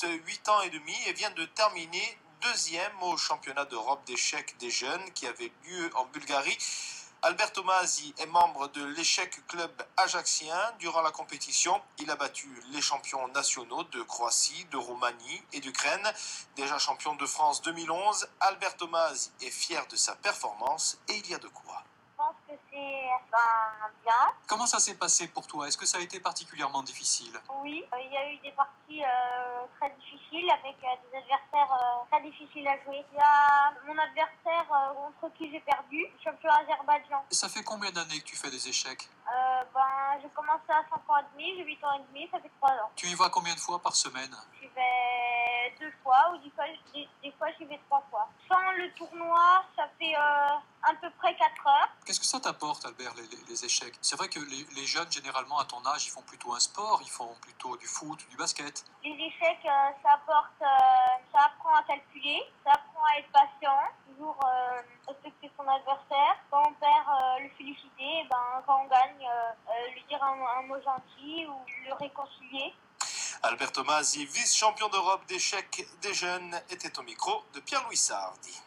juste 8 ans et demi et vient de terminer deuxième au championnat d'Europe d'échecs des jeunes qui avait lieu en Bulgarie. Albert Tomasi est membre de l'échec club ajaxien. Durant la compétition, il a battu les champions nationaux de Croatie, de Roumanie et d'Ukraine. Déjà champion de France 2011, Albert Tomasi est fier de sa performance et il y a de quoi. Que c'est ben, bien. Comment ça s'est passé pour toi? Est-ce que ça a été particulièrement difficile? Oui, euh, il y a eu des parties euh, très difficiles avec euh, des adversaires très difficiles à jouer. Il y a mon adversaire contre qui j'ai perdu, champion Azerbaïdjan. Et ça fait combien d'années que tu fais des échecs? Ben, j'ai commencé à 5 ans et demi, j'ai 8 ans et demi, ça fait 3 ans. Tu y vas combien de fois par semaine? J'y vais deux fois ou des fois, des, des fois j'y vais trois fois. Sans le tournoi, ça fait à peu près 4 heures. Qu'est-ce que ça t'apporte, Albert, les, les- les échecs? C'est vrai que les, les jeunes, généralement, à ton âge, ils font plutôt un sport, ils font plutôt du foot, du basket. Les échecs, euh, ça apporte, euh, ça apprend à calculer, ça apprend à être patient, toujours euh, respecter son adversaire. Quand on perd, le féliciter, et ben, quand on gagne, lui dire un, un mot gentil ou le réconcilier. Albert Tomasi, vice-champion d'Europe d'échecs des jeunes, était au micro de Pierre-Louis Sardi.